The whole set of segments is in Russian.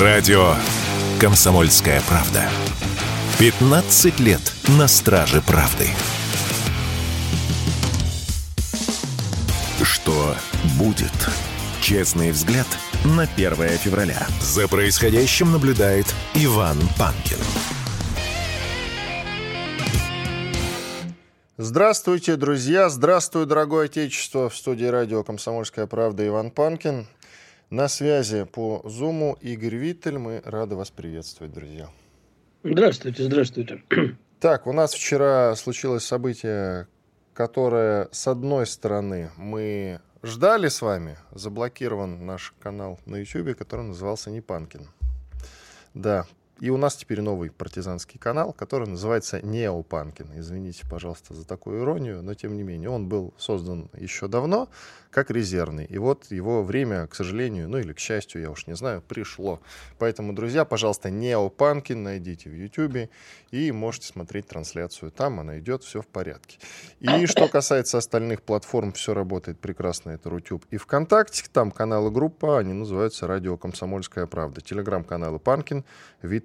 Радио «Комсомольская правда». 15 лет на страже правды. Что будет? Честный взгляд на 1 февраля. За происходящим наблюдает Иван Панкин. Здравствуйте, друзья! Здравствуй, дорогое отечество! В студии радио «Комсомольская правда» Иван Панкин. На связи по Зуму Игорь Виттель. Мы рады вас приветствовать, друзья. Здравствуйте, здравствуйте. Так, у нас вчера случилось событие, которое, с одной стороны, мы ждали с вами. Заблокирован наш канал на YouTube, который назывался Непанкин. Да, и у нас теперь новый партизанский канал, который называется Неопанкин. Извините, пожалуйста, за такую иронию, но тем не менее, он был создан еще давно как резервный. И вот его время, к сожалению, ну или к счастью, я уж не знаю, пришло. Поэтому, друзья, пожалуйста, Неопанкин найдите в YouTube и можете смотреть трансляцию там, она идет, все в порядке. И что касается остальных платформ, все работает прекрасно, это Рутюб и ВКонтакте, там каналы группа, они называются «Радио Комсомольская правда», телеграм-каналы Панкин,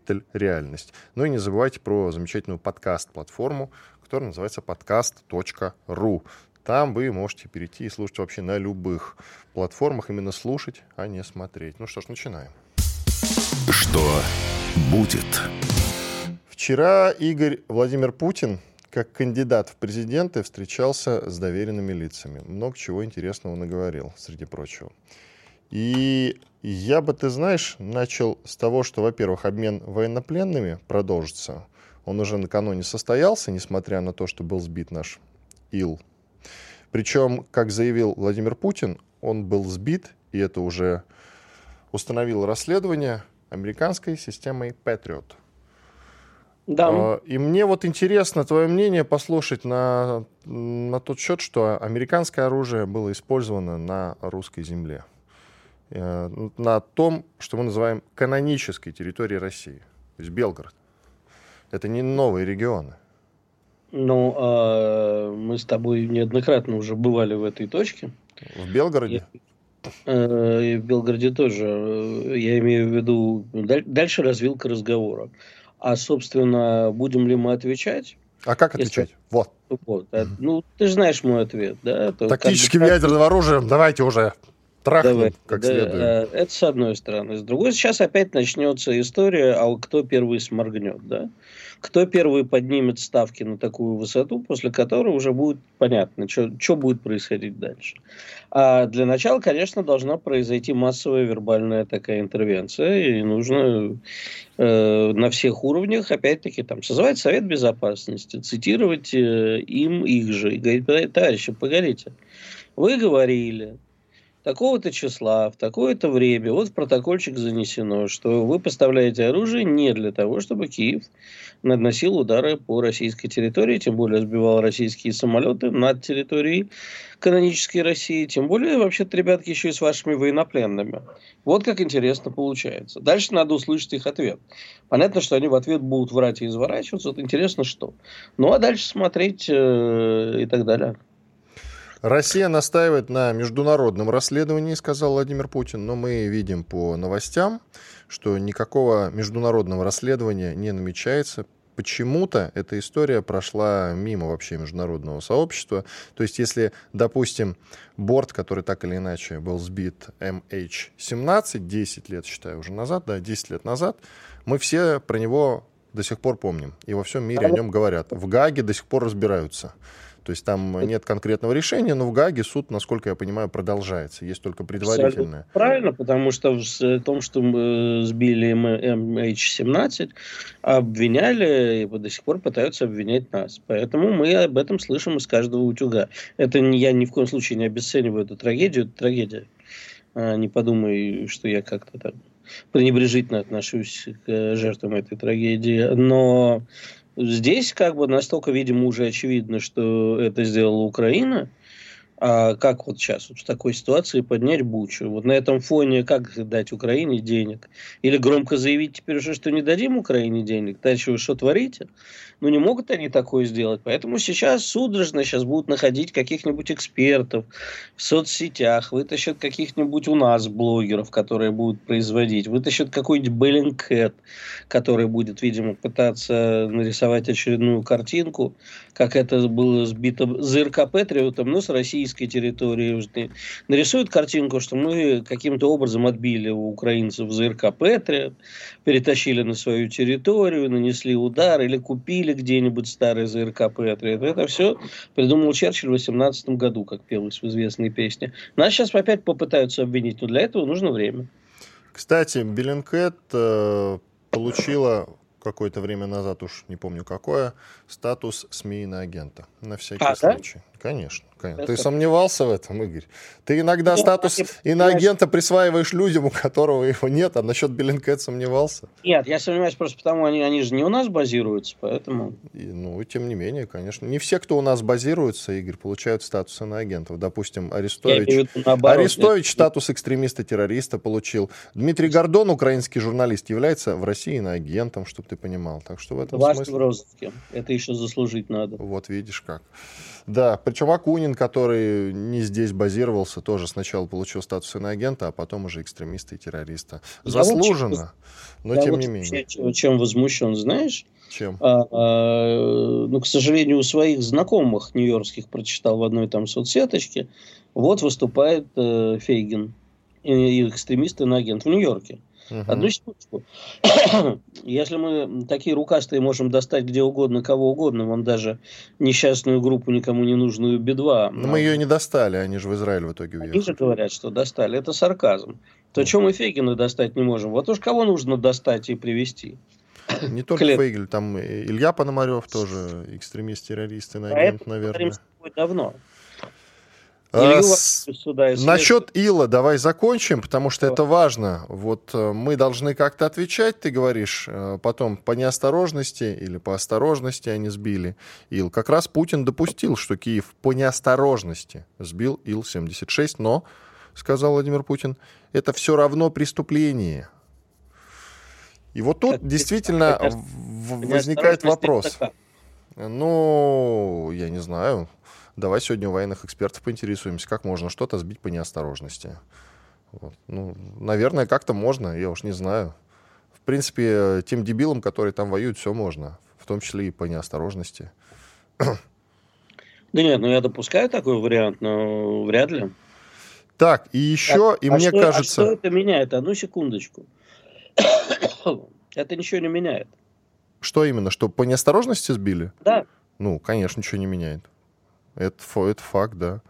Виттель, Реальность. Ну и не забывайте про замечательную подкаст-платформу, которая называется подкаст.ру. Там вы можете перейти и слушать вообще на любых платформах, именно слушать, а не смотреть. Ну что ж, начинаем. Что будет? Вчера Игорь Владимир Путин, как кандидат в президенты, встречался с доверенными лицами. Много чего интересного наговорил, среди прочего. И я бы, ты знаешь, начал с того, что, во-первых, обмен военнопленными продолжится. Он уже накануне состоялся, несмотря на то, что был сбит наш Ил. Причем, как заявил Владимир Путин, он был сбит, и это уже установило расследование американской системой Patriot. Да. А, И мне вот интересно твое мнение послушать на, на тот счет, что американское оружие было использовано на русской земле. Э, На том, что мы называем канонической территорией России. То есть Белгород. Это не новые регионы. Ну, а мы с тобой неоднократно уже бывали в этой точке. В Белгороде? Э, И в Белгороде тоже. Э, Я имею в виду даль- дальше развилка разговора. А, собственно, будем ли мы отвечать? А как Если- отвечать? Вот. Вот. А, Ну, ты же знаешь мой ответ, да? То Тактическим как бы- ядерным оружием давайте уже Давай, как да, следует. э, Это с одной стороны. С другой, сейчас опять начнется история, а кто первый сморгнет, да? Кто первый поднимет ставки на такую высоту, после которой уже будет понятно, что будет происходить дальше. А для начала, конечно, должна произойти массовая вербальная такая интервенция, и нужно э, на всех уровнях, опять-таки, там, созвать Совет Безопасности, цитировать э, им их же, и говорить, товарищи, погодите, вы говорили, такого-то числа, в такое-то время, вот в протокольчик занесено, что вы поставляете оружие не для того, чтобы Киев наносил удары по российской территории, тем более сбивал российские самолеты над территорией канонической России, тем более, вообще-то, ребятки, еще и с вашими военнопленными. Вот как интересно получается. Дальше надо услышать их ответ. Понятно, что они в ответ будут врать и изворачиваться, вот интересно что. Ну, а дальше смотреть э, и так далее. Россия настаивает на международном расследовании, сказал Владимир Путин, но мы видим по новостям, что никакого международного расследования не намечается. Почему-то эта история прошла мимо вообще международного сообщества. То есть, если, допустим, борт, который так или иначе был сбит MH17, 10 лет, считаю, уже назад, да, 10 лет назад, мы все про него до сих пор помним. И во всем мире о нем говорят. В Гаге до сих пор разбираются. То есть там нет конкретного решения, но в Гаге суд, насколько я понимаю, продолжается. Есть только предварительное. Абсолютно Правильно, потому что в том, что мы сбили MH17, обвиняли и до сих пор пытаются обвинять нас. Поэтому мы об этом слышим из каждого утюга. Это я ни в коем случае не обесцениваю эту трагедию, это трагедия. А, не подумай, что я как-то так пренебрежительно отношусь к жертвам этой трагедии. Но здесь как бы настолько, видимо, уже очевидно, что это сделала Украина, А как вот сейчас вот в такой ситуации поднять бучу? Вот на этом фоне как дать Украине денег? Или громко заявить теперь уже, что не дадим Украине денег? Дальше вы что творите? Ну, не могут они такое сделать. Поэтому сейчас судорожно сейчас будут находить каких-нибудь экспертов в соцсетях, вытащат каких-нибудь у нас блогеров, которые будут производить, вытащат какой-нибудь Беллинкет, который будет, видимо, пытаться нарисовать очередную картинку, как это было сбито ЗРК Патриотом, но с российской территории. Нарисуют картинку, что мы каким-то образом отбили у украинцев ЗРК Патриот, перетащили на свою территорию, нанесли удар или купили или где-нибудь старый ЗРК Патриот. Это все придумал Черчилль в 18 году, как пелось в известной песне. Нас сейчас опять попытаются обвинить, но для этого нужно время. Кстати, Bellingcat э, получила какое-то время назад, уж не помню какое, статус СМИ агента. На всякий а, случай. Конечно. конечно. Ты сомневался в этом, Игорь? Ты иногда нет, статус иноагента присваиваешь людям, у которого его нет, а насчет Bellingcat сомневался? Нет, я сомневаюсь просто потому, они, они же не у нас базируются, поэтому... И, ну, тем не менее, конечно. Не все, кто у нас базируется, Игорь, получают статус иноагентов. Допустим, Арестович... Наоборот, Арестович нет. статус экстремиста-террориста получил. Дмитрий Гордон, украинский журналист, является в России иноагентом, чтобы ты понимал. Так что в этом Важно смысле... в розыске. Это еще заслужить надо. Вот видишь как. Да, причем Акунин, который не здесь базировался, тоже сначала получил статус иноагента, а потом уже экстремиста и террориста. Заслуженно, но я тем вот не менее. Чем, чем возмущен, знаешь? Чем? А, а, ну, к сожалению, у своих знакомых нью-йоркских прочитал в одной там соцсеточке. Вот выступает э, Фейгин, и, экстремист иноагент в Нью-Йорке. Угу. Одну секундочку. Если мы такие рукастые можем достать где угодно, кого угодно, вон даже несчастную группу, никому не нужную Би-2. Но, мы ее не достали, они же в Израиль в итоге уехали. Они же говорят, что достали. Это сарказм. То, чем мы Фейгина достать не можем, вот уж кого нужно достать и привести. Не только Клет. Фейгель, там Илья Пономарев тоже экстремист-террорист, иноагент, а наверное. давно. А, сюда Насчет Ила давай закончим, потому что это важно. Вот э, мы должны как-то отвечать, ты говоришь, э, потом по неосторожности или по осторожности они сбили Ил. Как раз Путин допустил, что Киев по неосторожности сбил Ил-76, но, сказал Владимир Путин, это все равно преступление. И вот тут действительно возникает вопрос. Ну, я не знаю. Давай сегодня у военных экспертов поинтересуемся, как можно что-то сбить по неосторожности. Вот. Ну, наверное, как-то можно, я уж не знаю. В принципе, тем дебилам, которые там воюют, все можно, в том числе и по неосторожности. Да нет, ну я допускаю такой вариант, но вряд ли. Так, и еще, так, и а мне что, кажется... А что это меняет? Одну секундочку. это ничего не меняет. Что именно? Что по неосторожности сбили? Да. Ну, конечно, ничего не меняет. Это, это факт, да,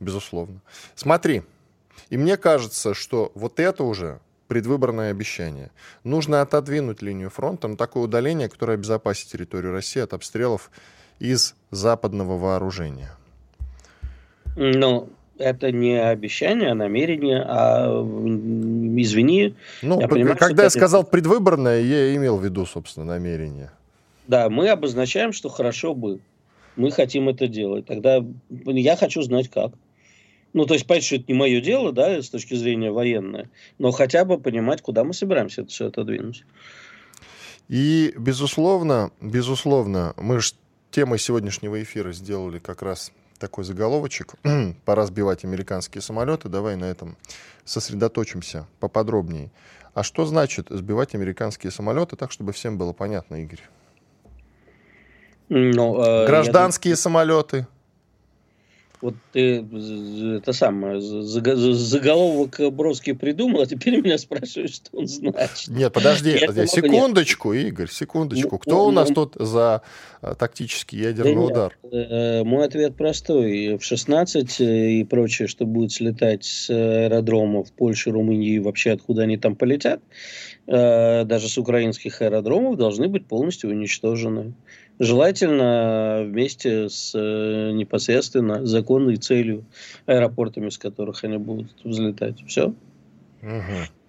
безусловно. Смотри, и мне кажется, что вот это уже предвыборное обещание. Нужно отодвинуть линию фронта на такое удаление, которое обезопасит территорию России от обстрелов из западного вооружения. Ну, это не обещание, а намерение, а извини. Ну, я понимаю, когда я сказал предвыборное, я имел в виду, собственно, намерение. Да, мы обозначаем, что хорошо бы мы хотим это делать. Тогда я хочу знать как. Ну, то есть, понятно, что это не мое дело, да, с точки зрения военной, но хотя бы понимать, куда мы собираемся это все отодвинуть. И, безусловно, безусловно, мы же темой сегодняшнего эфира сделали как раз такой заголовочек «Пора сбивать американские самолеты». Давай на этом сосредоточимся поподробнее. А что значит сбивать американские самолеты так, чтобы всем было понятно, Игорь? Ну, э, Гражданские я... самолеты. Вот ты это самое, заголовок Броский придумал, а теперь меня спрашивают, что он значит. Нет, подожди, подожди секундочку, нет. Игорь, секундочку. Кто ну, у нас ну, тут за э, тактический ядерный да удар? Нет, э, мой ответ простой. В 16 и прочее, что будет слетать с аэродромов Польши, Румынии вообще откуда они там полетят, даже с украинских аэродромов должны быть полностью уничтожены. Желательно вместе с э, непосредственно законной целью аэропортами, с которых они будут взлетать. Все. Угу.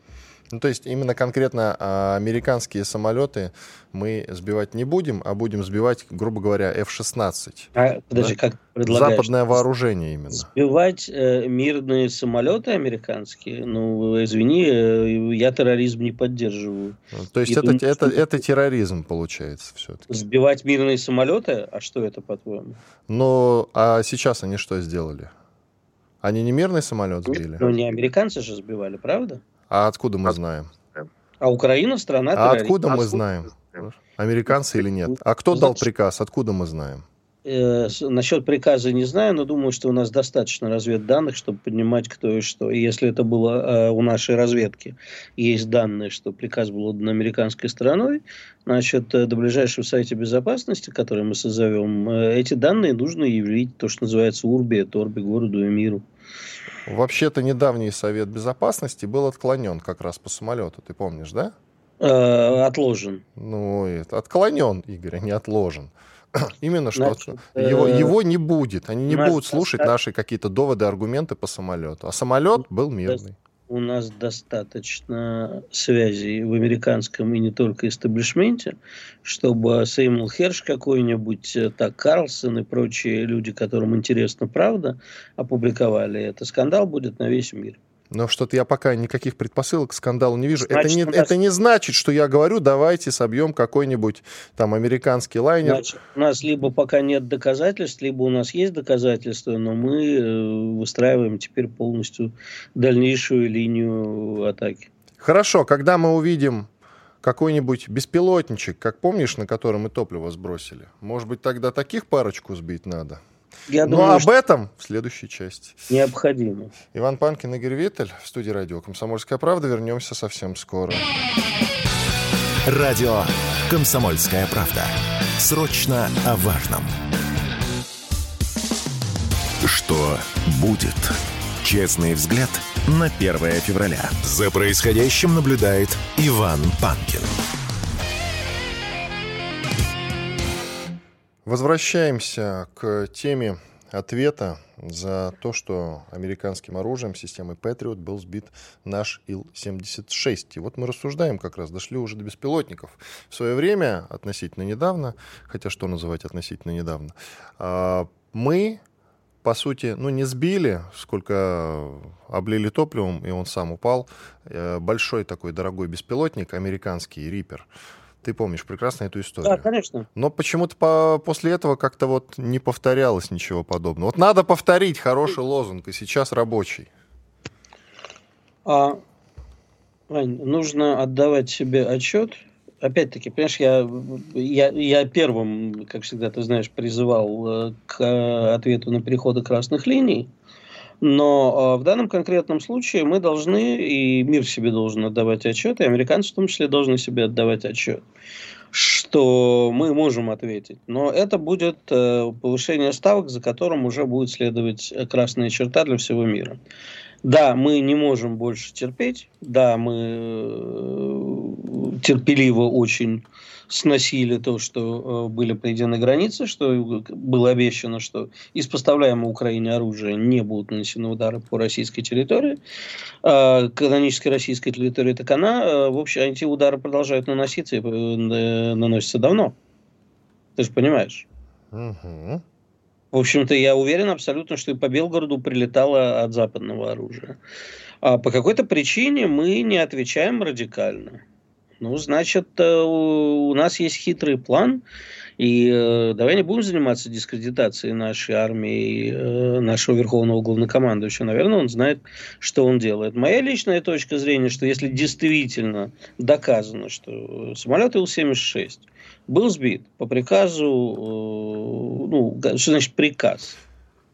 Ну, то есть именно конкретно а, американские самолеты мы сбивать не будем, а будем сбивать, грубо говоря, F-16. А, подожди, да? как предлагаешь? Западное вооружение именно. Сбивать э, мирные самолеты американские? Ну, извини, э, я терроризм не поддерживаю. То есть это, думаю, это, это, это терроризм получается все-таки. Сбивать мирные самолеты? А что это, по-твоему? Ну, а сейчас они что сделали? Они не мирный самолет сбили? Ну, не американцы же сбивали, правда? А откуда мы знаем? А Украина страна А откуда мы знаем? Американцы или нет? А кто дал приказ? Откуда мы знаем? Э, насчет приказа не знаю, но думаю, что у нас достаточно разведданных, чтобы понимать, кто и что. И если это было э, у нашей разведки, есть данные, что приказ был отдан американской стороной, значит, э, до ближайшего Совета Безопасности, который мы созовем, э, эти данные нужно явить, то, что называется УРБИ, это Орби городу и миру. Вообще-то недавний Совет Безопасности был отклонен как раз по самолету, ты помнишь, да? Э, отложен. Ну, это отклонен, Игорь, а не отложен. Именно что Значит, его, э, его не будет. Они не будут слушать наши какие-то доводы, аргументы по самолету. А самолет был мирный у нас достаточно связей в американском и не только истеблишменте, чтобы Сеймул Херш какой-нибудь, э, так Карлсон и прочие люди, которым интересна правда, опубликовали это. Скандал будет на весь мир. Но что-то я пока никаких предпосылок к скандалу не вижу. Значит, это, не, нас... это не значит, что я говорю, давайте собьем какой-нибудь там американский лайнер. Значит, у нас либо пока нет доказательств, либо у нас есть доказательства, но мы э, выстраиваем теперь полностью дальнейшую линию атаки. Хорошо, когда мы увидим какой-нибудь беспилотничек, как помнишь, на котором мы топливо сбросили, может быть, тогда таких парочку сбить надо? Я Но ну, думаю, об этом в следующей части. Необходимо. Иван Панкин, Игорь Виттель в студии радио «Комсомольская правда». Вернемся совсем скоро. Радио «Комсомольская правда». Срочно о важном. Что будет? Честный взгляд на 1 февраля. За происходящим наблюдает Иван Панкин. Возвращаемся к теме ответа за то, что американским оружием системы Patriot был сбит наш Ил-76. И вот мы рассуждаем как раз, дошли уже до беспилотников. В свое время, относительно недавно, хотя что называть относительно недавно, а, мы, по сути, ну не сбили, сколько облили топливом, и он сам упал, э, большой такой дорогой беспилотник, американский Риппер, ты помнишь прекрасно эту историю. Да, конечно. Но почему-то по после этого как-то вот не повторялось ничего подобного. Вот надо повторить хороший лозунг, и сейчас рабочий. А, Вань, нужно отдавать себе отчет. Опять-таки, понимаешь, я, я, я первым, как всегда, ты знаешь, призывал э, к ответу на переходы красных линий. Но э, в данном конкретном случае мы должны, и мир себе должен отдавать отчет, и американцы в том числе должны себе отдавать отчет, что мы можем ответить. Но это будет э, повышение ставок, за которым уже будет следовать красная черта для всего мира. Да, мы не можем больше терпеть, да, мы э, терпеливо очень сносили то, что э, были приведены границы, что было обещано, что из поставляемого Украине оружия не будут нанесены удары по российской территории, э, канонической российской территории, так она, э, в общем, эти удары продолжают наноситься и э, наносятся давно. Ты же понимаешь. Угу. В общем-то, я уверен абсолютно, что и по Белгороду прилетало от западного оружия. А по какой-то причине мы не отвечаем радикально. Ну, значит, э, у нас есть хитрый план, и э, давай не будем заниматься дискредитацией нашей армии, э, нашего верховного главнокомандующего. Наверное, он знает, что он делает. Моя личная точка зрения, что если действительно доказано, что самолет Ил-76 был сбит по приказу, ну, что значит приказ?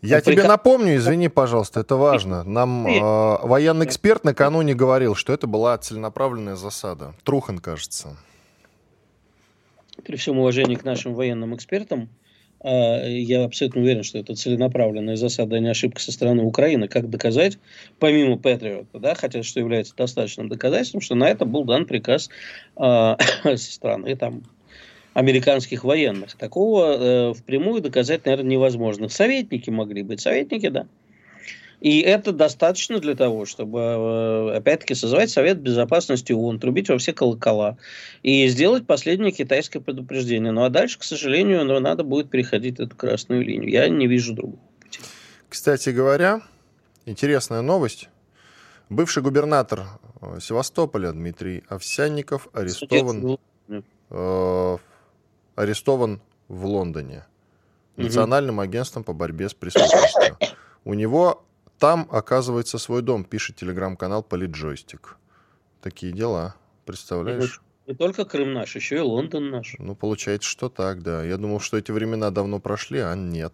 Я ну, тебе приказ... напомню, извини, пожалуйста, это важно. Нам э, военный эксперт накануне говорил, что это была целенаправленная засада. Трухан, кажется. При всем уважении к нашим военным экспертам, э, я абсолютно уверен, что это целенаправленная засада, а не ошибка со стороны Украины. Как доказать, помимо Патриота, да, хотя что является достаточным доказательством, что на это был дан приказ э, со стороны там, американских военных. Такого э, впрямую доказать, наверное, невозможно. Советники могли быть. Советники, да. И это достаточно для того, чтобы, э, опять-таки, созвать Совет Безопасности ООН, трубить во все колокола и сделать последнее китайское предупреждение. Ну а дальше, к сожалению, ну, надо будет переходить эту красную линию. Я не вижу другого пути. Кстати говоря, интересная новость. Бывший губернатор э, Севастополя Дмитрий Овсянников арестован, э, арестован в Лондоне Национальным агентством по борьбе с преступностью. У него там, оказывается, свой дом, пишет телеграм-канал Политджойстик. Такие дела, представляешь? Не только Крым наш, еще и Лондон наш. Ну, получается, что так, да. Я думал, что эти времена давно прошли, а нет.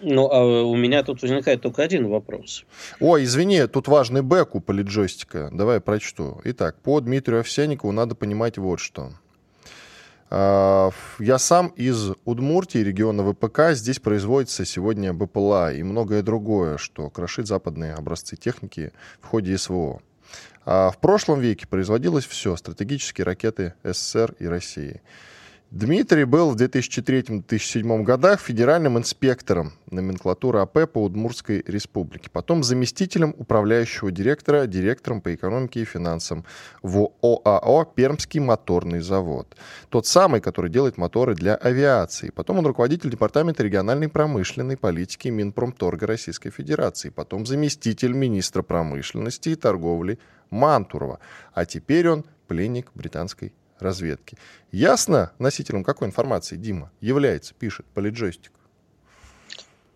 Ну, а у меня тут возникает только один вопрос. Ой, извини, тут важный бэк у политджойстика. Давай прочту. Итак, по Дмитрию Овсяникову надо понимать вот что. А, я сам из Удмуртии, региона ВПК. Здесь производится сегодня БПЛА и многое другое, что крошит западные образцы техники в ходе СВО. А в прошлом веке производилось все, стратегические ракеты СССР и России. Дмитрий был в 2003-2007 годах федеральным инспектором номенклатуры АП по Удмуртской республике, потом заместителем управляющего директора, директором по экономике и финансам в ОАО «Пермский моторный завод». Тот самый, который делает моторы для авиации. Потом он руководитель департамента региональной промышленной политики Минпромторга Российской Федерации. Потом заместитель министра промышленности и торговли Мантурова. А теперь он пленник британской разведки. Ясно носителем какой информации Дима является, пишет Политджойстик?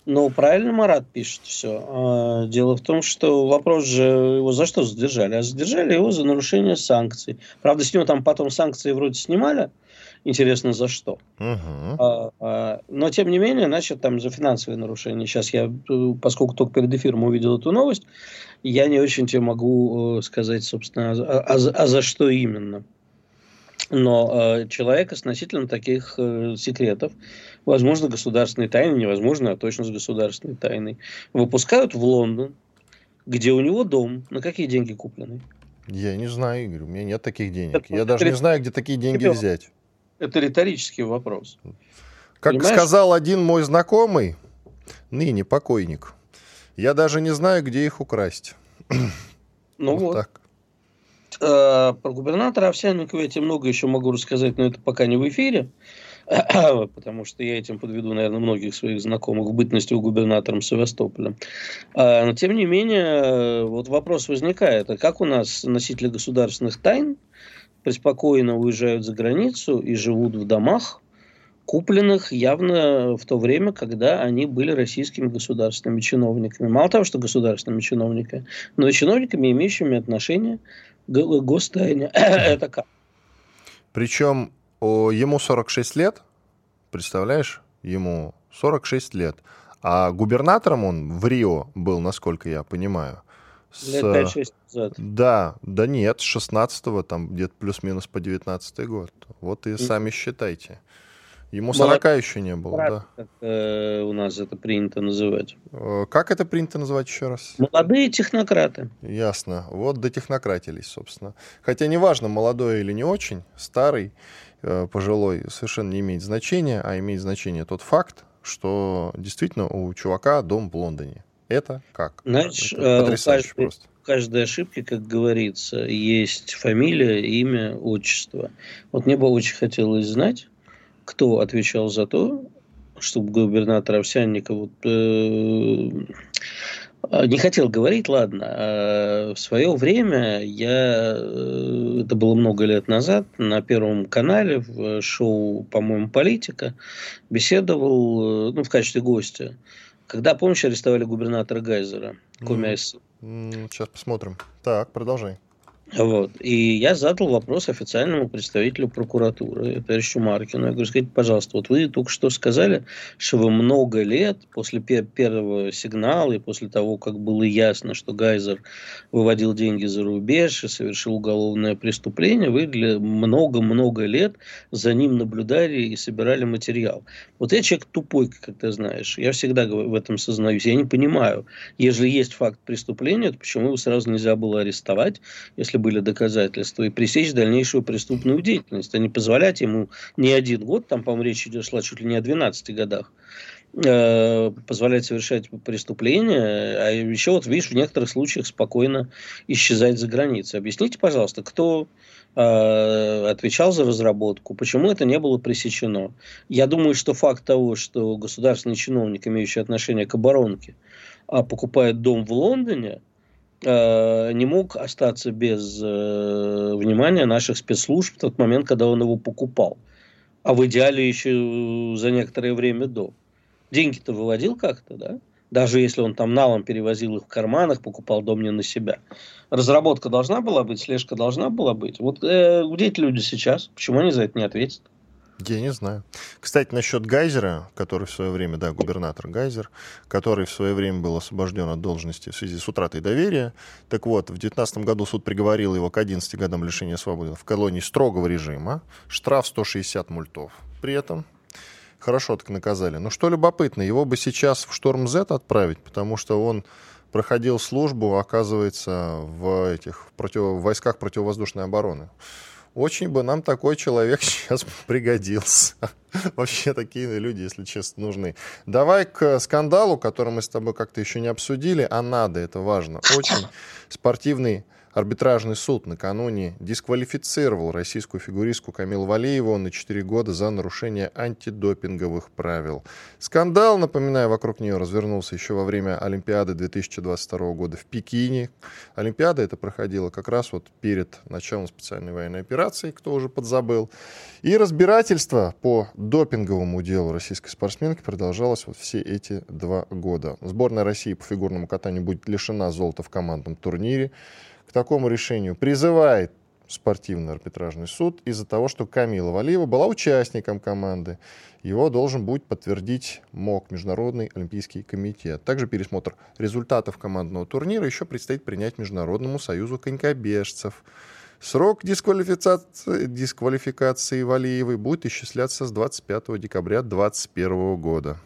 Ну, правильно Марат пишет все. А, дело в том, что вопрос же его за что задержали? А задержали его за нарушение санкций. Правда, с него там потом санкции вроде снимали. Интересно, за что. Uh-huh. А, но, тем не менее, значит, там за финансовые нарушения. Сейчас я, поскольку только перед эфиром увидел эту новость, я не очень тебе могу э, сказать, собственно, а, а, а за что именно но э, человек относительно таких э, секретов, возможно, государственной тайны, невозможно, а точно с государственной тайной, выпускают в Лондон, где у него дом, на какие деньги куплены? Я не знаю, Игорь, у меня нет таких денег. Это, Я это, даже это, не знаю, где такие деньги это, взять. Это риторический вопрос. Как Понимаешь? сказал один мой знакомый, ныне покойник, я даже не знаю, где их украсть. Ну вот. вот. Так. Э, про губернатора Овсянникова я тебе много еще могу рассказать, но это пока не в эфире, потому что я этим подведу, наверное, многих своих знакомых у губернатором Севастополя. А, но, тем не менее, вот вопрос возникает, а как у нас носители государственных тайн преспокойно уезжают за границу и живут в домах, купленных явно в то время, когда они были российскими государственными чиновниками. Мало того, что государственными чиновниками, но и чиновниками, имеющими отношение гостайне. Это как? Причем о, ему 46 лет, представляешь, ему 46 лет. А губернатором он в Рио был, насколько я понимаю. С... Лет 5-6 назад. Да, да нет, с 16-го, там где-то плюс-минус по 19 год. Вот и сами считайте. Ему 40 Молод... еще не было, Брат, да. Как э, у нас это принято называть. Э, как это принято называть еще раз? Молодые технократы. Ясно. Вот до технократились, собственно. Хотя неважно, молодой или не очень, старый, э, пожилой, совершенно не имеет значения, а имеет значение тот факт, что действительно у чувака дом в Лондоне. Это как? Знаешь, это э, потрясающе каждой, просто. У каждой ошибки, как говорится, есть фамилия, имя, отчество. Вот мне бы очень хотелось знать, кто отвечал за то, чтобы губернатор Овсянников вот, э, не хотел говорить, ладно. А в свое время я, э, это было много лет назад, на Первом канале в шоу, по-моему, «Политика» беседовал, э, ну, в качестве гостя. Когда, помнишь, арестовали губернатора Гайзера, Комиайса? Сейчас посмотрим. Так, продолжай. Вот. И я задал вопрос официальному представителю прокуратуры, товарищу Маркину. Я говорю, скажите, пожалуйста, вот вы только что сказали, что вы много лет после пер- первого сигнала и после того, как было ясно, что Гайзер выводил деньги за рубеж и совершил уголовное преступление, вы много-много лет за ним наблюдали и собирали материал. Вот я человек тупой, как ты знаешь. Я всегда в этом сознаюсь. Я не понимаю, если есть факт преступления, то почему его сразу нельзя было арестовать, если если были доказательства, и пресечь дальнейшую преступную деятельность, а не позволять ему не один год, там, по-моему, речь идет шла чуть ли не о 12 годах, э, позволять совершать преступления, а еще вот, видишь, в некоторых случаях спокойно исчезать за границей. Объясните, пожалуйста, кто э, отвечал за разработку, почему это не было пресечено? Я думаю, что факт того, что государственный чиновник, имеющий отношение к оборонке, а покупает дом в Лондоне, не мог остаться без э, внимания наших спецслужб в тот момент, когда он его покупал. А в идеале еще за некоторое время до. Деньги-то выводил как-то, да? Даже если он там налом перевозил их в карманах, покупал дом не на себя. Разработка должна была быть, слежка должна была быть. Вот э, где эти люди сейчас? Почему они за это не ответят? Я не знаю. Кстати, насчет Гайзера, который в свое время, да, губернатор Гайзер, который в свое время был освобожден от должности в связи с утратой доверия. Так вот, в 2019 году суд приговорил его к 11 годам лишения свободы в колонии строгого режима, штраф 160 мультов. При этом хорошо так наказали. Но что любопытно, его бы сейчас в Шторм Z отправить, потому что он проходил службу, оказывается, в этих против... в войсках противовоздушной обороны. Очень бы нам такой человек сейчас пригодился. Вообще такие люди, если честно, нужны. Давай к скандалу, который мы с тобой как-то еще не обсудили, а надо, это важно. Очень спортивный Арбитражный суд накануне дисквалифицировал российскую фигуристку Камилу Валееву на 4 года за нарушение антидопинговых правил. Скандал, напоминаю, вокруг нее развернулся еще во время Олимпиады 2022 года в Пекине. Олимпиада это проходила как раз вот перед началом специальной военной операции, кто уже подзабыл. И разбирательство по допинговому делу российской спортсменки продолжалось вот все эти два года. Сборная России по фигурному катанию будет лишена золота в командном турнире к такому решению призывает спортивный арбитражный суд из-за того, что Камила Валиева была участником команды. Его должен будет подтвердить МОК, Международный Олимпийский комитет. Также пересмотр результатов командного турнира еще предстоит принять Международному союзу конькобежцев. Срок дисквалификации, дисквалификации Валиевой будет исчисляться с 25 декабря 2021 года.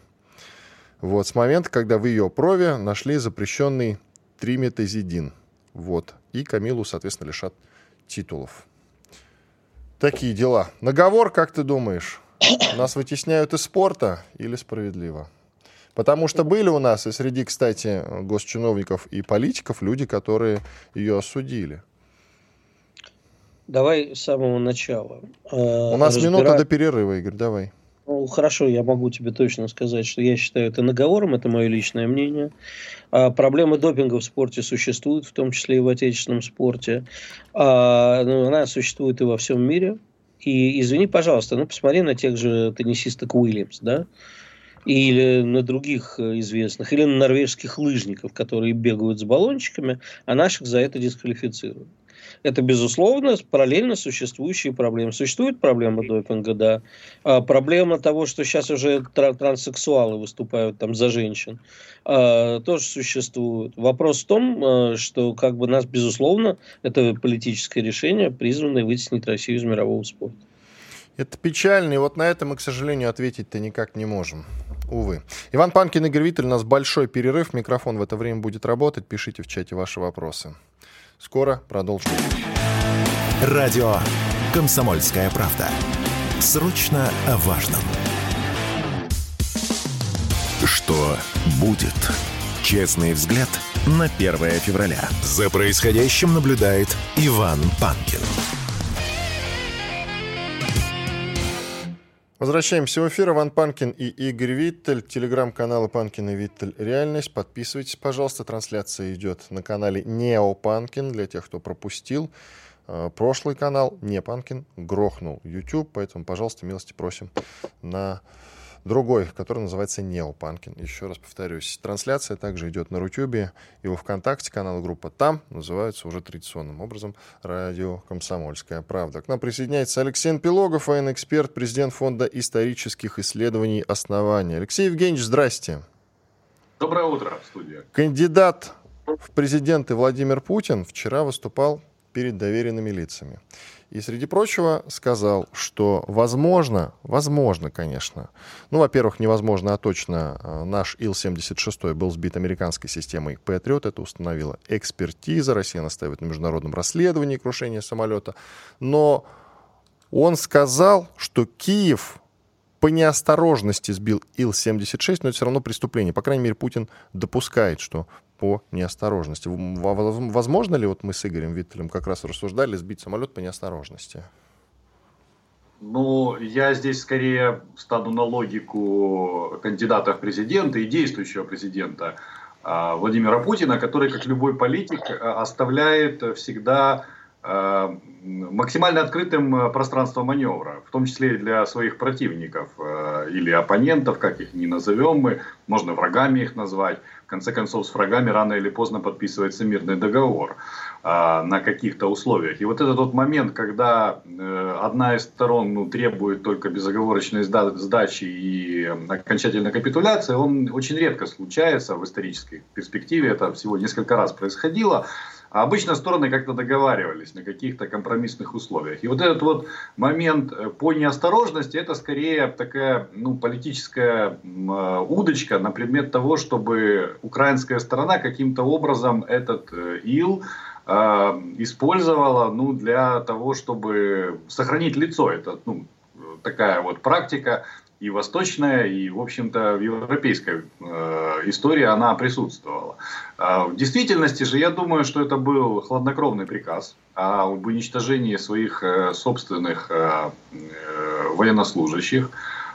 Вот, с момента, когда в ее прове нашли запрещенный триметазидин – вот. И Камилу, соответственно, лишат титулов. Такие дела. Наговор, как ты думаешь, нас вытесняют из спорта или справедливо? Потому что были у нас и среди, кстати, госчиновников и политиков люди, которые ее осудили. Давай с самого начала. У нас Разбира... минута до перерыва, Игорь, давай. Ну, хорошо, я могу тебе точно сказать, что я считаю это наговором, это мое личное мнение. А, проблема допинга в спорте существует, в том числе и в отечественном спорте. А, ну, она существует и во всем мире. И извини, пожалуйста, ну посмотри на тех же теннисисток Уильямс, да, или на других известных, или на норвежских лыжников, которые бегают с баллончиками, а наших за это дисквалифицируют. Это, безусловно, параллельно существующие проблемы. Существует проблема допинга, да. А проблема того, что сейчас уже транссексуалы выступают там за женщин, а, тоже существует. Вопрос в том, а, что как бы нас, безусловно, это политическое решение, призванное вытеснить Россию из мирового спорта. Это печально, и вот на это мы, к сожалению, ответить-то никак не можем. Увы. Иван Панкин, Игорь Виттель, у нас большой перерыв. Микрофон в это время будет работать. Пишите в чате ваши вопросы. Скоро продолжим. Радио «Комсомольская правда». Срочно о важном. Что будет? Честный взгляд на 1 февраля. За происходящим наблюдает Иван Панкин. Возвращаемся в эфир. Иван Панкин и Игорь Виттель. Телеграм-каналы Панкин и Виттель «Реальность». Подписывайтесь, пожалуйста. Трансляция идет на канале Неопанкин для тех, кто пропустил. Э, прошлый канал Не Панкин грохнул YouTube, поэтому, пожалуйста, милости просим на другой, который называется Неопанкин. Еще раз повторюсь, трансляция также идет на Рутюбе и во Вконтакте, канал группа там называются уже традиционным образом «Радио Комсомольская правда». К нам присоединяется Алексей Пилогов, военный эксперт, президент Фонда исторических исследований «Основания». Алексей Евгеньевич, здрасте. Доброе утро, студия. Кандидат в президенты Владимир Путин вчера выступал перед доверенными лицами. И, среди прочего, сказал, что возможно, возможно, конечно, ну, во-первых, невозможно, а точно э, наш Ил-76 был сбит американской системой Патриот, это установила экспертиза, Россия настаивает на международном расследовании крушения самолета, но он сказал, что Киев по неосторожности сбил Ил-76, но это все равно преступление. По крайней мере, Путин допускает, что по неосторожности. Возможно ли, вот мы с Игорем Виттелем как раз рассуждали, сбить самолет по неосторожности? Ну, я здесь скорее стану на логику кандидата в президенты и действующего президента а, Владимира Путина, который, как любой политик, а, оставляет всегда максимально открытым пространство маневра, в том числе и для своих противников или оппонентов, как их ни назовем мы, можно врагами их назвать. В конце концов, с врагами рано или поздно подписывается мирный договор. На каких-то условиях. И вот этот вот момент, когда э, одна из сторон ну, требует только безоговорочной сдачи и окончательной капитуляции, он очень редко случается в исторической перспективе. Это всего несколько раз происходило. А обычно стороны как-то договаривались на каких-то компромиссных условиях. И вот этот вот момент э, по неосторожности, это скорее такая ну, политическая э, удочка на предмет того, чтобы украинская сторона каким-то образом этот ил а, использовала ну, для того, чтобы сохранить лицо. Это ну, такая вот практика и восточная, и, в общем-то, в европейской э, истории она присутствовала. Э, в действительности же, я думаю, что это был хладнокровный приказ об уничтожении своих э, собственных э, э, военнослужащих.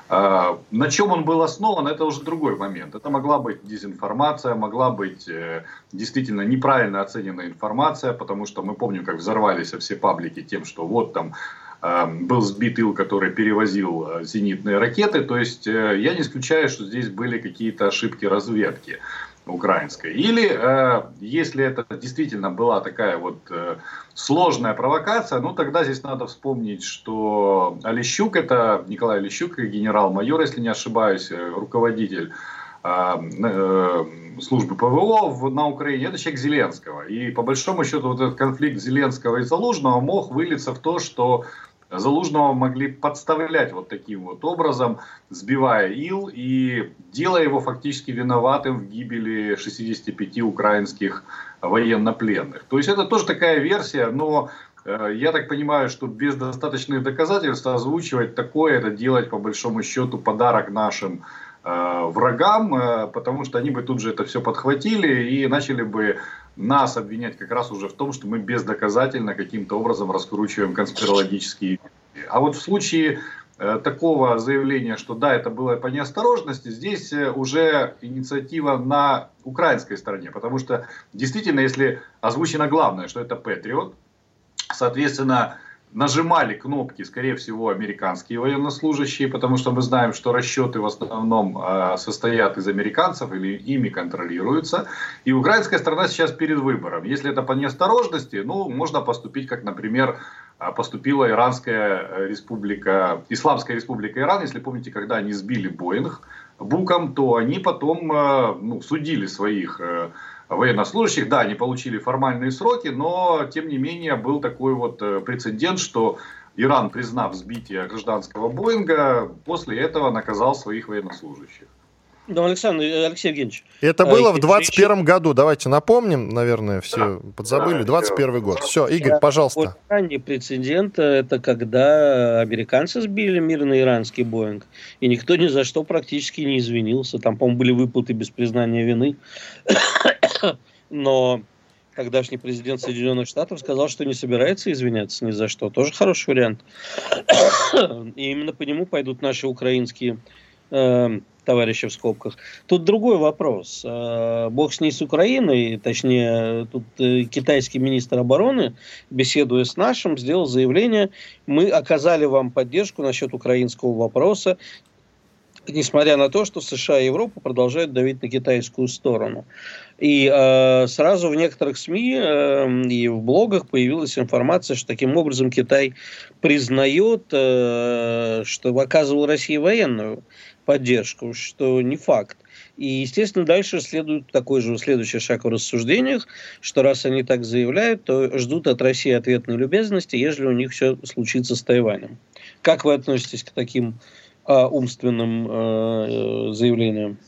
А, на чем он был основан, это уже другой момент. Это могла быть дезинформация, могла быть э, действительно неправильно оцененная информация, потому что мы помним, как взорвались все паблики тем, что вот там э, был сбит ил, который перевозил э, зенитные ракеты. То есть я не исключаю, что здесь были какие-то ошибки разведки украинской. Или, э, если это действительно была такая вот э, сложная провокация, ну тогда здесь надо вспомнить, что Олещук, это Николай Олещук, генерал-майор, если не ошибаюсь, э, руководитель э, э, службы ПВО на Украине, это человек Зеленского. И по большому счету вот этот конфликт Зеленского и Залужного мог вылиться в то, что Залужного могли подставлять вот таким вот образом, сбивая ил и делая его фактически виноватым в гибели 65 украинских военнопленных. То есть это тоже такая версия, но э, я так понимаю, что без достаточных доказательств озвучивать такое, это делать по большому счету подарок нашим врагам, э, потому что они бы тут же это все подхватили и начали бы нас обвинять как раз уже в том, что мы бездоказательно каким-то образом раскручиваем конспирологические А вот в случае э, такого заявления, что да, это было по неосторожности, здесь э, уже инициатива на украинской стороне. Потому что действительно, если озвучено главное, что это Патриот, соответственно, нажимали кнопки, скорее всего, американские военнослужащие, потому что мы знаем, что расчеты в основном э, состоят из американцев или ими контролируются. И украинская страна сейчас перед выбором. Если это по неосторожности, ну, можно поступить, как, например, э, поступила Иранская э, республика, Исламская республика Иран, если помните, когда они сбили Боинг Буком, то они потом э, ну, судили своих военнослужащих. Да, они получили формальные сроки, но тем не менее был такой вот э, прецедент, что Иран, признав сбитие гражданского Боинга, после этого наказал своих военнослужащих. Ну, Александр, э, Алексей Евгеньевич. Это а, было в 21 году. Давайте напомним, наверное, все да. подзабыли. 21 год. Все, Игорь, пожалуйста. Ранний прецедент – это когда американцы сбили мирный иранский Боинг, и никто ни за что практически не извинился. Там, по-моему, были выплаты без признания вины. Но тогдашний президент Соединенных Штатов сказал, что не собирается извиняться ни за что. Тоже хороший вариант. И именно по нему пойдут наши украинские э, товарища в скобках. Тут другой вопрос. Э, бог с ней с Украиной, точнее, тут э, китайский министр обороны, беседуя с нашим, сделал заявление, мы оказали вам поддержку насчет украинского вопроса, несмотря на то, что США и Европа продолжают давить на китайскую сторону. И э, сразу в некоторых СМИ э, и в блогах появилась информация, что таким образом Китай признает, э, что оказывал России военную поддержку, что не факт. И, естественно, дальше следует такой же следующий шаг в рассуждениях, что раз они так заявляют, то ждут от России ответной любезности, если у них все случится с Тайванем. Как вы относитесь к таким э, умственным э, заявлениям?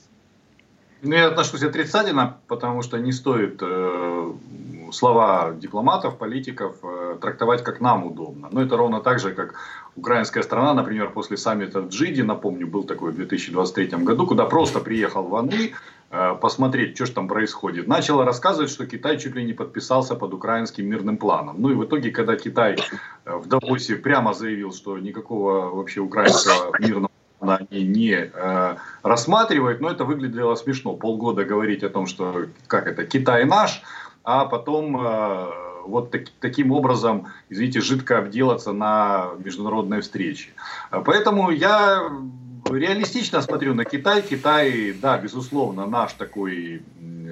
Ну, я отношусь отрицательно, потому что не стоит э, слова дипломатов, политиков э, трактовать как нам удобно. Но это ровно так же, как украинская страна, например, после саммита в Джиде, напомню, был такой в 2023 году, куда просто приехал Ван Ли, посмотреть, что же там происходит. Начала рассказывать, что Китай чуть ли не подписался под украинским мирным планом. Ну и в итоге, когда Китай э, в Давосе прямо заявил, что никакого вообще украинского мирного плана они не э, рассматривают, но это выглядело смешно. Полгода говорить о том, что как это, Китай наш, а потом э, вот так, таким образом, извините, жидко обделаться на международной встрече. Поэтому я реалистично смотрю на Китай. Китай, да, безусловно, наш такой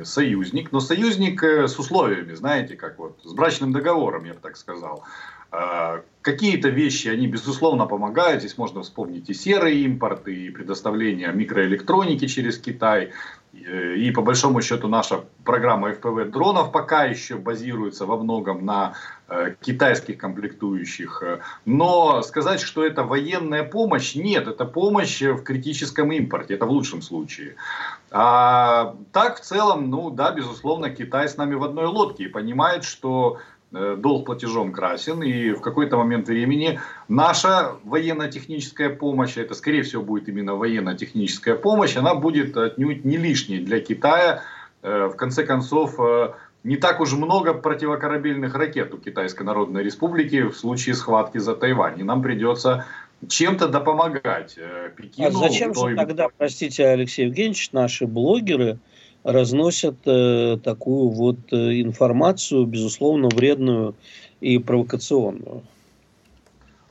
союзник, но союзник э, с условиями, знаете, как вот, с брачным договором, я бы так сказал. А, какие-то вещи, они безусловно помогают. Здесь можно вспомнить и серый импорт, и предоставление микроэлектроники через Китай, и по большому счету наша программа FPV дронов пока еще базируется во многом на э, китайских комплектующих. Но сказать, что это военная помощь, нет, это помощь в критическом импорте, это в лучшем случае. А так в целом, ну да, безусловно, Китай с нами в одной лодке и понимает, что Э, долг платежом красен, и в какой-то момент времени наша военно-техническая помощь, это скорее всего будет именно военно-техническая помощь, она будет отнюдь не лишней для Китая. Э, в конце концов, э, не так уж много противокорабельных ракет у Китайской Народной Республики в случае схватки за Тайвань. И нам придется чем-то допомагать Пекину. А зачем той... же тогда, простите, Алексей Евгеньевич, наши блогеры разносят э, такую вот э, информацию, безусловно, вредную и провокационную.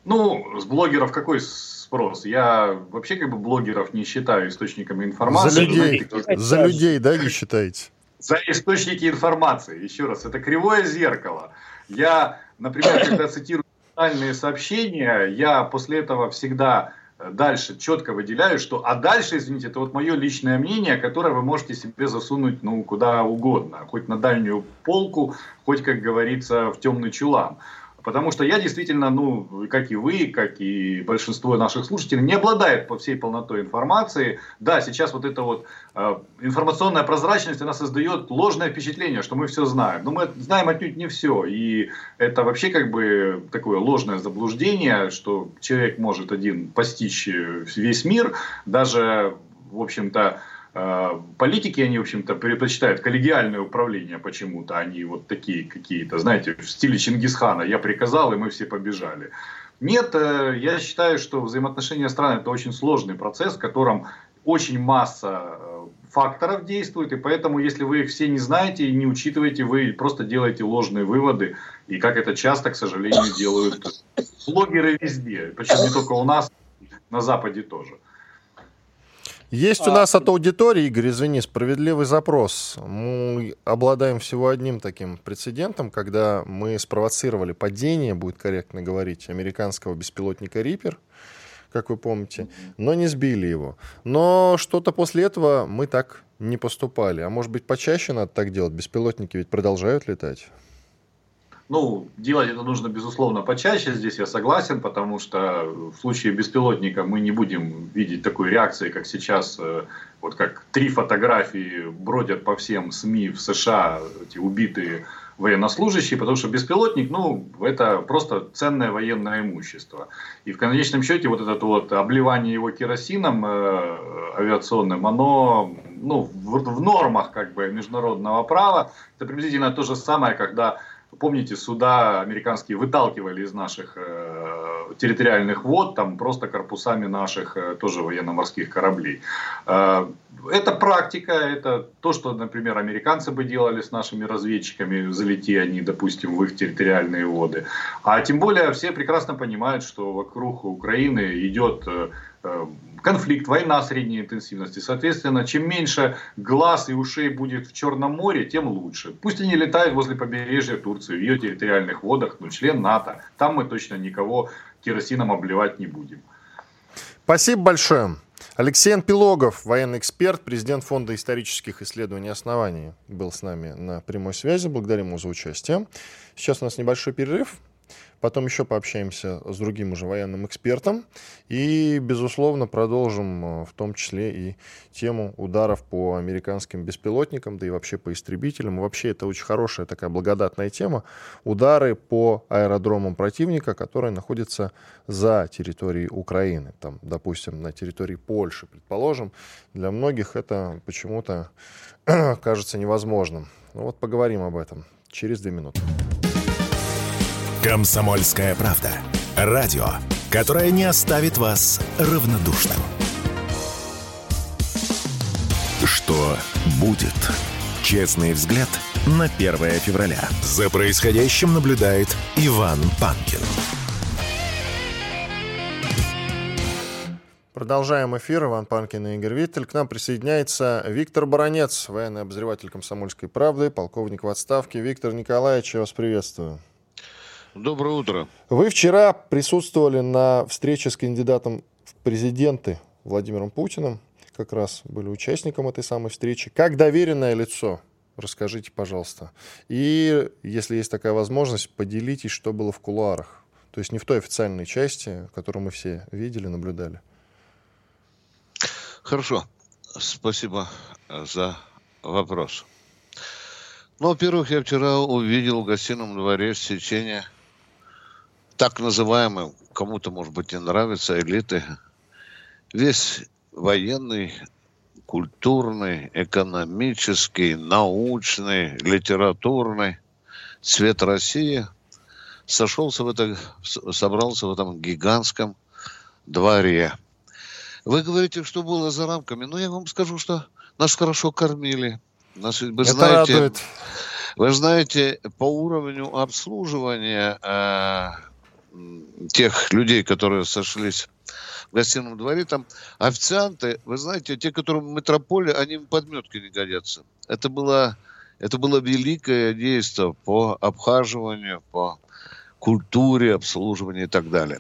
Ну, с блогеров какой спрос? Я вообще как бы блогеров не считаю источниками информации. За людей, за людей да, не считаете? За источники информации. Еще раз, это кривое зеркало. Я, например, когда цитирую социальные сообщения, я после этого всегда дальше четко выделяю, что, а дальше, извините, это вот мое личное мнение, которое вы можете себе засунуть, ну, куда угодно, хоть на дальнюю полку, хоть, как говорится, в темный чулан. Потому что я действительно, ну, как и вы, как и большинство наших слушателей, не обладает по всей полнотой информации. Да, сейчас вот эта вот э, информационная прозрачность, она создает ложное впечатление, что мы все знаем. Но мы знаем отнюдь не все. И это вообще как бы такое ложное заблуждение, что человек может один постичь весь мир, даже, в общем-то, политики, они, в общем-то, предпочитают коллегиальное управление почему-то. Они вот такие какие-то, знаете, в стиле Чингисхана. Я приказал, и мы все побежали. Нет, э, я считаю, что взаимоотношения стран это очень сложный процесс, в котором очень масса э, факторов действует, и поэтому, если вы их все не знаете и не учитываете, вы просто делаете ложные выводы, и как это часто, к сожалению, делают блогеры везде, причем не только у нас, на Западе тоже. Есть у а, нас от аудитории, Игорь, извини, справедливый запрос. Мы обладаем всего одним таким прецедентом, когда мы спровоцировали падение, будет корректно говорить, американского беспилотника «Риппер», как вы помните, но не сбили его. Но что-то после этого мы так не поступали. А может быть, почаще надо так делать? Беспилотники ведь продолжают летать. Ну, делать это нужно, безусловно, почаще, здесь я согласен, потому что в случае беспилотника мы не будем видеть такой реакции, как сейчас, э, вот как три фотографии бродят по всем СМИ в США, эти убитые военнослужащие, потому что беспилотник, ну, это просто ценное военное имущество. И в конечном счете вот это вот обливание его керосином э, авиационным, оно ну, в, в нормах как бы международного права, это приблизительно то же самое, когда Помните, суда американские выталкивали из наших э, территориальных вод, там просто корпусами наших э, тоже военно-морских кораблей. Э, это практика, это то, что, например, американцы бы делали с нашими разведчиками, залети они, допустим, в их территориальные воды. А тем более все прекрасно понимают, что вокруг Украины идет э, конфликт, война средней интенсивности. Соответственно, чем меньше глаз и ушей будет в Черном море, тем лучше. Пусть они летают возле побережья Турции, в ее территориальных водах, но член НАТО. Там мы точно никого керосином обливать не будем. Спасибо большое. Алексей Анпилогов, военный эксперт, президент Фонда исторических исследований оснований, был с нами на прямой связи. Благодарим его за участие. Сейчас у нас небольшой перерыв. Потом еще пообщаемся с другим уже военным экспертом. И, безусловно, продолжим э, в том числе и тему ударов по американским беспилотникам, да и вообще по истребителям. вообще это очень хорошая такая благодатная тема. Удары по аэродромам противника, которые находятся за территорией Украины. Там, допустим, на территории Польши, предположим. Для многих это почему-то кажется невозможным. Ну вот поговорим об этом через две минуты. Комсомольская правда. Радио, которое не оставит вас равнодушным. Что будет? Честный взгляд на 1 февраля. За происходящим наблюдает Иван Панкин. Продолжаем эфир. Иван Панкин и Игорь Виттель. К нам присоединяется Виктор Баранец, военный обозреватель «Комсомольской правды», полковник в отставке. Виктор Николаевич, я вас приветствую. Доброе утро. Вы вчера присутствовали на встрече с кандидатом в президенты Владимиром Путиным. Как раз были участником этой самой встречи. Как доверенное лицо, расскажите, пожалуйста. И, если есть такая возможность, поделитесь, что было в кулуарах. То есть не в той официальной части, которую мы все видели, наблюдали. Хорошо. Спасибо за вопрос. Ну, во-первых, я вчера увидел в гостином дворе сечение так называемой, кому-то, может быть, не нравится, элиты. Весь военный, культурный, экономический, научный, литературный цвет России сошелся в это, собрался в этом гигантском дворе – вы говорите, что было за рамками. Но я вам скажу, что нас хорошо кормили. Нас, вы Это знаете, радует. Вы знаете, по уровню обслуживания э, тех людей, которые сошлись в гостином дворе, там официанты, вы знаете, те, которые в метрополе, они в подметке не годятся. Это было, это было великое действие по обхаживанию, по культуре обслуживания и так далее.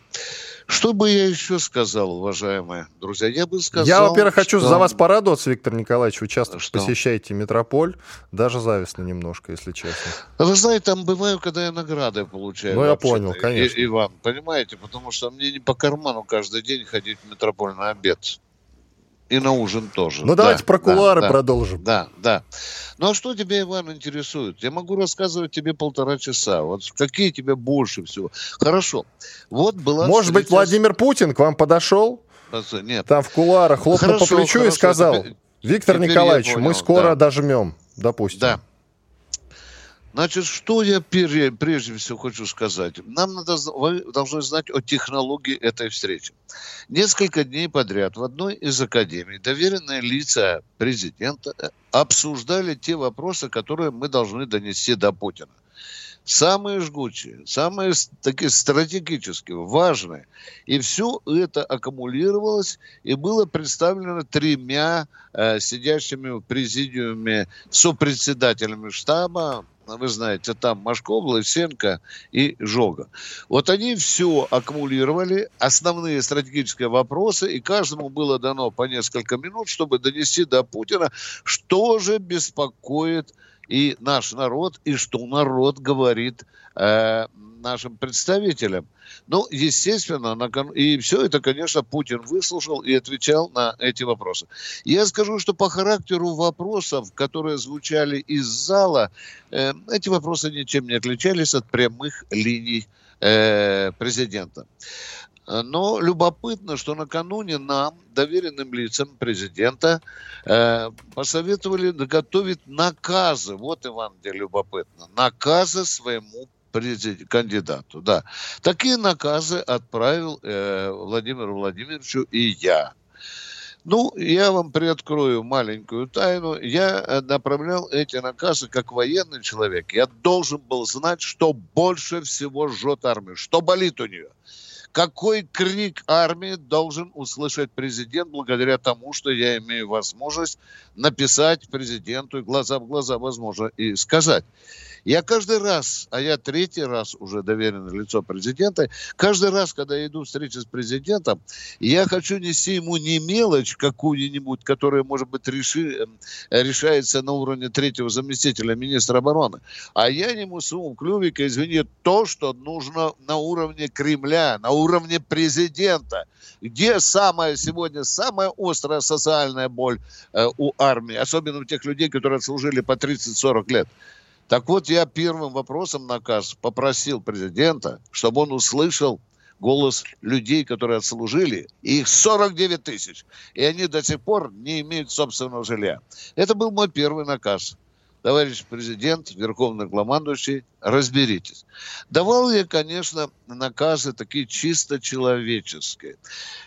Что бы я еще сказал, уважаемые друзья? Я бы сказал... Я, во-первых, хочу что... за вас порадоваться, Виктор Николаевич. Вы часто что? посещаете метрополь. Даже завистно немножко, если честно. Вы знаете, там бываю, когда я награды получаю. Ну, я понял, конечно. И, Иван, понимаете? Потому что мне не по карману каждый день ходить в метрополь на обед. И на ужин тоже. Ну, да, давайте про кулуары да, продолжим. Да, да. Ну, а что тебя, Иван, интересует? Я могу рассказывать тебе полтора часа. Вот какие тебе больше всего? Хорошо. Вот была Может встреча... быть, Владимир Путин к вам подошел? Нет. Там в кулуарах хлопнул хорошо, по плечу хорошо, и сказал, теперь, Виктор теперь Николаевич, мы скоро да. дожмем, допустим. Да. Значит, что я прежде всего хочу сказать? Нам надо, вы должны знать о технологии этой встречи. Несколько дней подряд в одной из академий доверенные лица президента э, обсуждали те вопросы, которые мы должны донести до Путина. Самые жгучие, самые такие стратегические, важные. И все это аккумулировалось и было представлено тремя э, сидящими в президиуме сопредседателями штаба вы знаете, там Машков, Лысенко и Жога. Вот они все аккумулировали, основные стратегические вопросы, и каждому было дано по несколько минут, чтобы донести до Путина, что же беспокоит и наш народ, и что народ говорит э, нашим представителям. Ну, естественно, на, и все это, конечно, Путин выслушал и отвечал на эти вопросы. Я скажу, что по характеру вопросов, которые звучали из зала, э, эти вопросы ничем не отличались от прямых линий э, президента. Но любопытно, что накануне нам, доверенным лицам президента, э, посоветовали готовить наказы. Вот, Иван, где любопытно. Наказы своему кандидату, да. Такие наказы отправил э, Владимиру Владимировичу и я. Ну, я вам приоткрою маленькую тайну. Я э, направлял эти наказы как военный человек. Я должен был знать, что больше всего жжет армию, что болит у нее. Какой крик армии должен услышать президент благодаря тому, что я имею возможность написать президенту и глаза в глаза, возможно, и сказать. Я каждый раз, а я третий раз уже доверенное лицо президента, каждый раз, когда я иду встречи с президентом, я хочу нести ему не мелочь какую-нибудь, которая, может быть, реши, э, решается на уровне третьего заместителя министра обороны, а я нему сумму клювика, извини, то, что нужно на уровне Кремля, на уровне президента. Где самая сегодня, самая острая социальная боль э, у армии, особенно у тех людей, которые служили по 30-40 лет. Так вот, я первым вопросом наказ попросил президента, чтобы он услышал голос людей, которые отслужили. их 49 тысяч. И они до сих пор не имеют собственного жилья. Это был мой первый наказ товарищ президент, верховный главмандующий, разберитесь. Давал я, конечно, наказы такие чисто человеческие.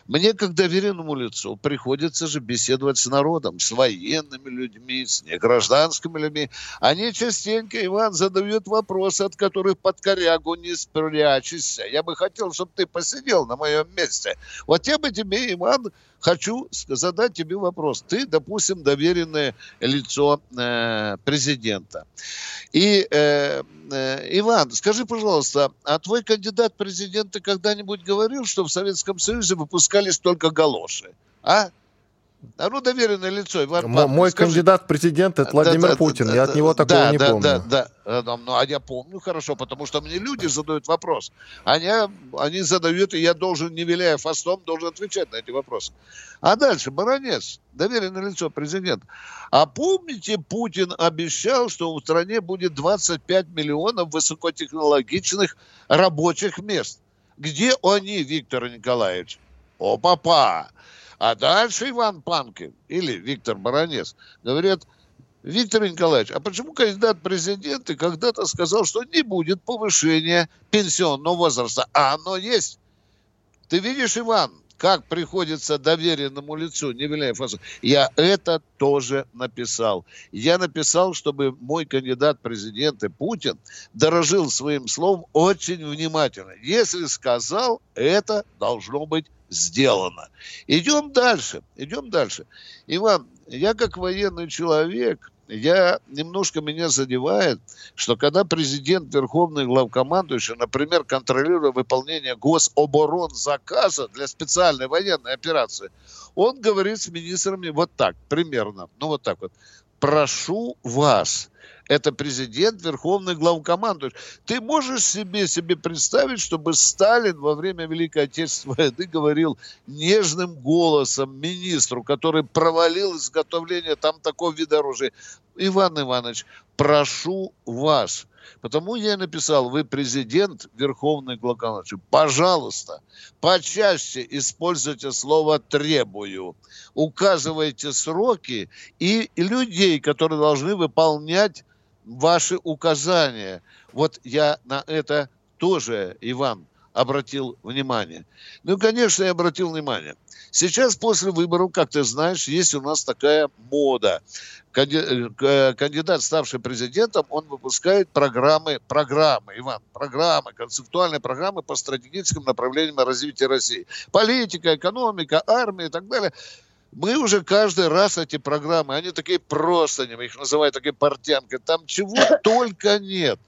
Мне, как доверенному лицу, приходится же беседовать с народом, с военными людьми, с негражданскими людьми. Они частенько, Иван, задают вопросы, от которых под корягу не спрячешься. Я бы хотел, чтобы ты посидел на моем месте. Вот я бы тебе, Иван, хочу задать тебе вопрос. Ты, допустим, доверенное лицо э, президента. И, э, э, Иван, скажи, пожалуйста, а твой кандидат президента когда-нибудь говорил, что в Советском Союзе выпускались только галоши? А? А ну, доверенное лицо. Иван Павлович, Мой скажи. кандидат в президент это Владимир да, Путин. Да, я да, от него такого да, не да, помню. Да, да, да. Ну, а я помню хорошо, потому что мне люди задают вопрос. Они, они задают, и я должен, не виляя фастом, должен отвечать на эти вопросы. А дальше, Баранец, доверенное лицо президента. А помните, Путин обещал, что в стране будет 25 миллионов высокотехнологичных рабочих мест. Где они, Виктор Николаевич? О, папа! А дальше Иван Панкин или Виктор Баранец говорят, Виктор Николаевич, а почему кандидат в президенты когда-то сказал, что не будет повышения пенсионного возраста? А оно есть. Ты видишь, Иван, как приходится доверенному лицу, не фасу. Я это тоже написал. Я написал, чтобы мой кандидат в президенты Путин дорожил своим словом очень внимательно. Если сказал, это должно быть сделано. Идем дальше, идем дальше. Иван, я как военный человек, я немножко меня задевает, что когда президент Верховный главкомандующий, например, контролируя выполнение гособорон заказа для специальной военной операции, он говорит с министрами вот так, примерно, ну вот так вот, прошу вас, это президент, верховный главкомандующий. Ты можешь себе, себе представить, чтобы Сталин во время Великой Отечественной войны говорил нежным голосом министру, который провалил изготовление там такого вида оружия. Иван Иванович, прошу вас, Потому я написал, вы президент, верховный главкомандующий, пожалуйста, почаще используйте слово «требую». Указывайте сроки и людей, которые должны выполнять ваши указания. Вот я на это тоже, Иван, обратил внимание. Ну, конечно, я обратил внимание. Сейчас после выборов, как ты знаешь, есть у нас такая мода. Э, кандидат, ставший президентом, он выпускает программы, программы, Иван, программы, концептуальные программы по стратегическим направлениям развития России. Политика, экономика, армия и так далее – мы уже каждый раз эти программы, они такие просто, мы их называют такие портянкой, там чего только нет.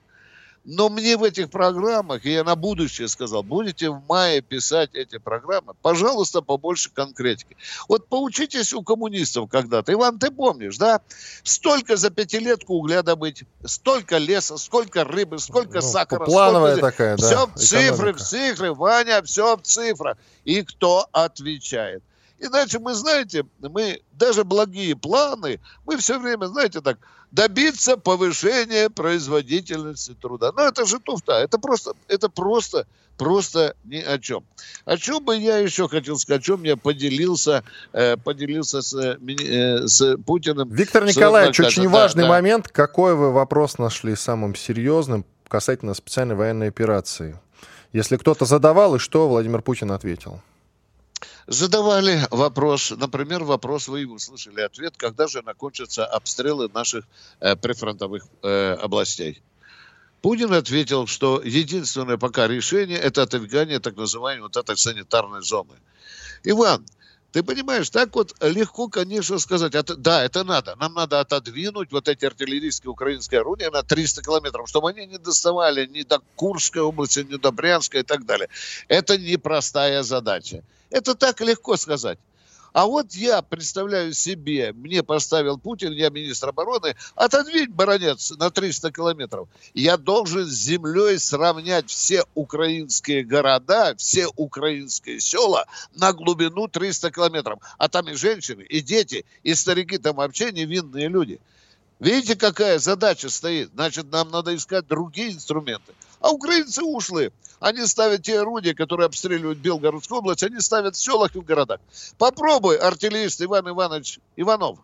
Но мне в этих программах, и я на будущее сказал, будете в мае писать эти программы, пожалуйста, побольше конкретики. Вот поучитесь у коммунистов когда-то. Иван, ты помнишь, да? Столько за пятилетку угля добыть, столько леса, сколько рыбы, сколько ну, сахара. Плановая сколько... такая, да. Все в цифры, в цифры, Ваня, все в цифрах. И кто отвечает? Иначе мы, знаете, мы даже благие планы, мы все время, знаете, так, добиться повышения производительности труда. Но это же туфта, это просто, это просто, просто ни о чем. О чем бы я еще хотел сказать, о чем я поделился, э, поделился с, э, с Путиным. Виктор Николаевич, очень да, важный да. момент. Какой вы вопрос нашли самым серьезным касательно специальной военной операции? Если кто-то задавал, и что Владимир Путин ответил? Задавали вопрос, например, вопрос, вы услышали ответ, когда же закончатся обстрелы наших э, прифронтовых э, областей. Путин ответил, что единственное пока решение – это отодвигание так называемой вот этой санитарной зоны. Иван, ты понимаешь, так вот легко, конечно, сказать, это, да, это надо. Нам надо отодвинуть вот эти артиллерийские украинские орудия на 300 километров, чтобы они не доставали ни до Курской области, ни до Брянска и так далее. Это непростая задача. Это так легко сказать. А вот я представляю себе, мне поставил Путин, я министр обороны, отодвинь баронец на 300 километров. Я должен с землей сравнять все украинские города, все украинские села на глубину 300 километров. А там и женщины, и дети, и старики, там вообще невинные люди. Видите, какая задача стоит? Значит, нам надо искать другие инструменты. А украинцы ушли. Они ставят те орудия, которые обстреливают Белгородскую область, они ставят в селах и в городах. Попробуй, артиллерист Иван Иванович Иванов,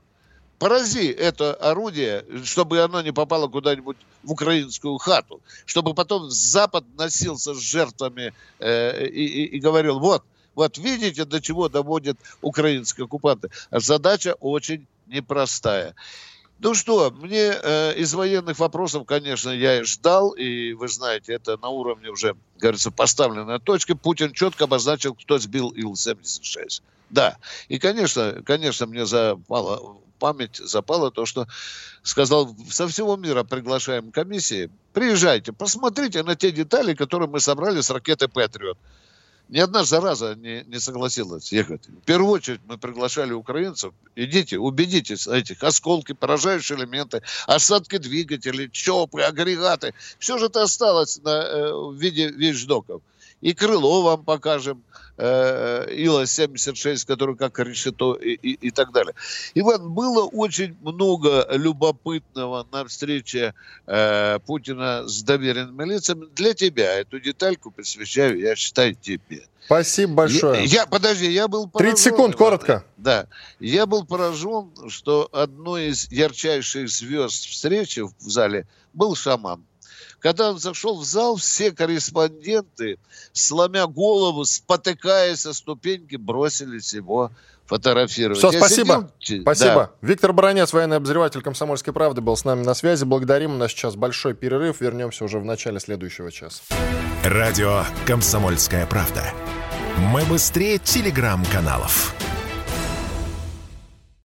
порази это орудие, чтобы оно не попало куда-нибудь в украинскую хату, чтобы потом Запад носился с жертвами э, и, и, и говорил, вот, вот видите, до чего доводят украинские оккупанты. Задача очень непростая. Ну что, мне э, из военных вопросов, конечно, я и ждал, и вы знаете, это на уровне уже, говорится, поставленная точка. Путин четко обозначил, кто сбил Ил-76. Да, и, конечно, конечно, мне запала память запала то, что сказал, со всего мира приглашаем комиссии, приезжайте, посмотрите на те детали, которые мы собрали с ракеты «Патриот» ни одна зараза не, не согласилась ехать. В первую очередь мы приглашали украинцев. Идите, убедитесь, этих осколки, поражающие элементы, осадки двигателей, ЧОПы, агрегаты. Все же это осталось на, э, в виде вещдоков. И крыло вам покажем, э, Ила-76, который как решето и, и, и так далее. Иван, было очень много любопытного на встрече э, Путина с доверенными лицами. Для тебя эту детальку посвящаю, я считаю, тебе. Спасибо большое. Я, я подожди, я был поражен. 30 секунд, коротко. Да. Я был поражен, что одной из ярчайших звезд встречи в зале был шаман. Когда он зашел в зал, все корреспонденты, сломя голову, спотыкаясь со ступеньки, бросились его фотографировать. Все, Я спасибо. Сидел... Спасибо. Да. Виктор Баранец, военный обозреватель «Комсомольской правды», был с нами на связи. Благодарим. У нас сейчас большой перерыв. Вернемся уже в начале следующего часа. Радио «Комсомольская правда». Мы быстрее телеграм-каналов.